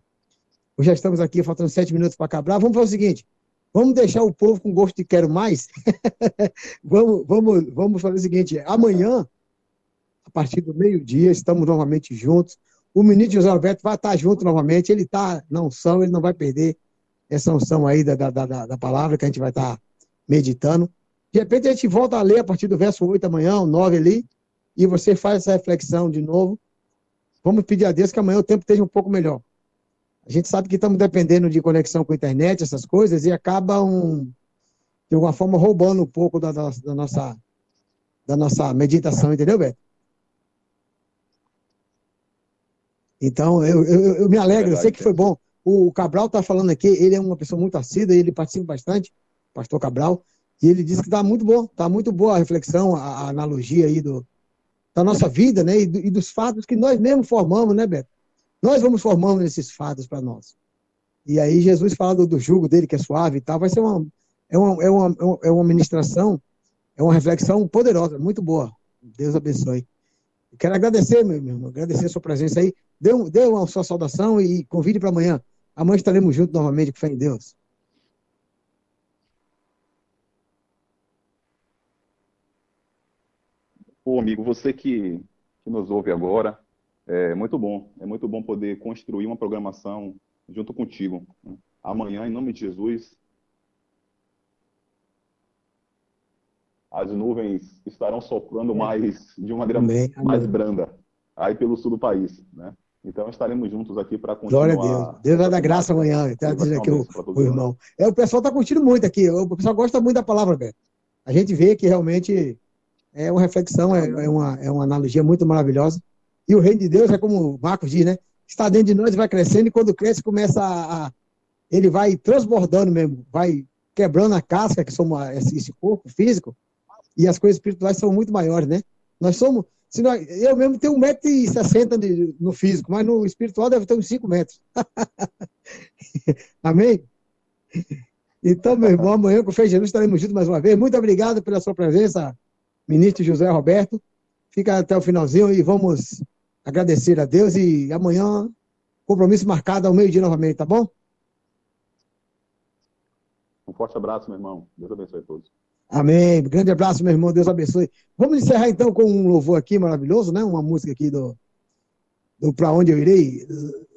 Já estamos aqui, faltando sete minutos para acabar. Vamos fazer o seguinte: vamos deixar o povo com gosto de quero mais? vamos, vamos, vamos fazer o seguinte: amanhã, a partir do meio-dia, estamos novamente juntos. O ministro José Alberto vai estar junto novamente. Ele está na unção, ele não vai perder essa unção aí da, da, da, da palavra que a gente vai estar meditando. De repente a gente volta a ler a partir do verso 8 amanhã, o 9 ali, e você faz essa reflexão de novo. Vamos pedir a Deus que amanhã o tempo esteja um pouco melhor. A gente sabe que estamos dependendo de conexão com a internet, essas coisas, e acabam, de alguma forma, roubando um pouco da, da, da nossa, da nossa meditação, entendeu, Beto? Então, eu, eu, eu me alegro, eu sei que foi bom. O Cabral está falando aqui, ele é uma pessoa muito assídua, ele participa bastante, pastor Cabral, e ele disse que está muito bom, está muito boa a reflexão, a, a analogia aí do, da nossa vida, né, e, do- e dos fatos que nós mesmos formamos, né, Beto? Nós vamos formando esses fatos para nós. E aí Jesus fala do, do jugo dele, que é suave e tal. Vai ser uma, é uma, é uma, é uma ministração, é uma reflexão poderosa, muito boa. Deus abençoe. Quero agradecer, meu irmão, agradecer a sua presença aí. Dê, um, dê uma sua saudação e convide para amanhã. Amanhã estaremos juntos novamente, com fé em Deus. Pô, amigo, você que, que nos ouve agora, é muito bom. É muito bom poder construir uma programação junto contigo. né? Amanhã, em nome de Jesus, as nuvens estarão soprando mais de uma maneira Amém, mais amém. branda aí pelo sul do país, né? Então estaremos juntos aqui para continuar. Glória a Deus. Deus vai dar graça amanhã. Tá ser dizendo aqui o, o irmão. É, o pessoal está curtindo muito aqui. O pessoal gosta muito da palavra, Beto. A gente vê que realmente é uma reflexão, é, é uma, é uma analogia muito maravilhosa. E o reino de Deus é como o Marcos diz, né? Está dentro de nós vai crescendo, e quando cresce, começa a. a- ele vai transbordando mesmo, vai quebrando a casca, que somos esse, corpo físico, e as coisas espirituais são muito maiores, né? Nós somos. Se nós, eu mesmo tenho 1,60m de- no físico, mas no espiritual deve ter uns 5 metros. Amém? Então, meu irmão, amanhã com fé em Jesus estaremos juntos mais uma vez. Muito obrigado pela sua presença, ministro José Roberto. Fica até o finalzinho e vamos agradecer a Deus. E amanhã, compromisso marcado ao meio-dia novamente, tá bom? Um forte abraço, meu irmão. Deus abençoe a todos. Amém. Grande abraço, meu irmão. Deus abençoe. Vamos encerrar então com um louvor aqui maravilhoso, né? Uma música aqui do, do Pra Onde Eu Irei,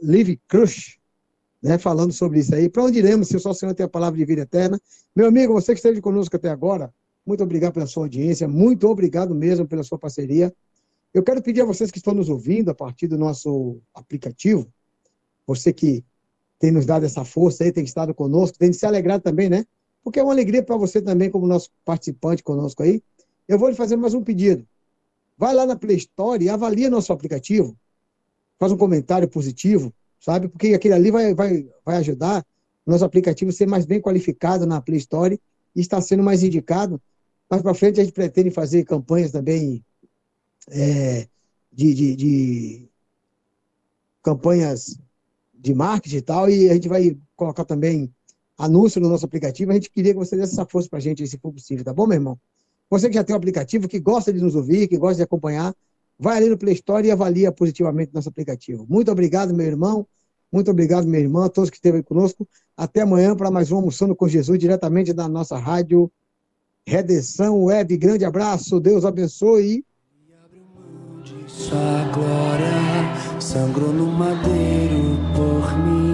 Live Crush, né? Falando sobre isso aí. Para onde iremos se só o Senhor tem a palavra de vida eterna? Meu amigo, você que esteve conosco até agora, muito obrigado pela sua audiência, muito obrigado mesmo pela sua parceria. Eu quero pedir a vocês que estão nos ouvindo a partir do nosso aplicativo, você que tem nos dado essa força aí, tem estado conosco, tem se alegrado também, né? Porque é uma alegria para você também, como nosso participante conosco aí. Eu vou lhe fazer mais um pedido. Vai lá na Play Store e avalia nosso aplicativo. Faz um comentário positivo, sabe? Porque aquele ali vai, vai, vai ajudar nosso aplicativo a ser mais bem qualificado na Play Store e está sendo mais indicado. Mais para frente a gente pretende fazer campanhas também é, de, de, de campanhas de marketing e tal, e a gente vai colocar também anúncio no nosso aplicativo. A gente queria que você desse essa força para a gente, se for possível, tá bom, meu irmão? Você que já tem o aplicativo, que gosta de nos ouvir, que gosta de acompanhar, vai ali no Play Store e avalia positivamente nosso aplicativo. Muito obrigado, meu irmão. Muito obrigado, minha irmã, a todos que esteve conosco. Até amanhã para mais um Almoçando com Jesus, diretamente da nossa rádio Redenção Web. Grande abraço, Deus abençoe. Sua glória sangrou no madeiro por mim,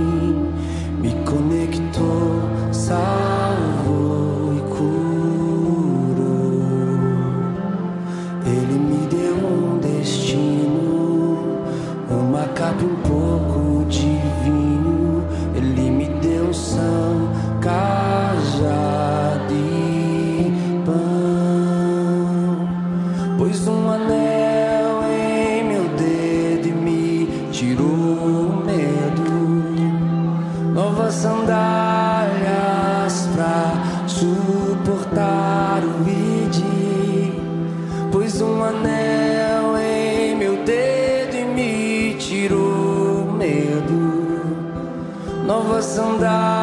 Novas sandálias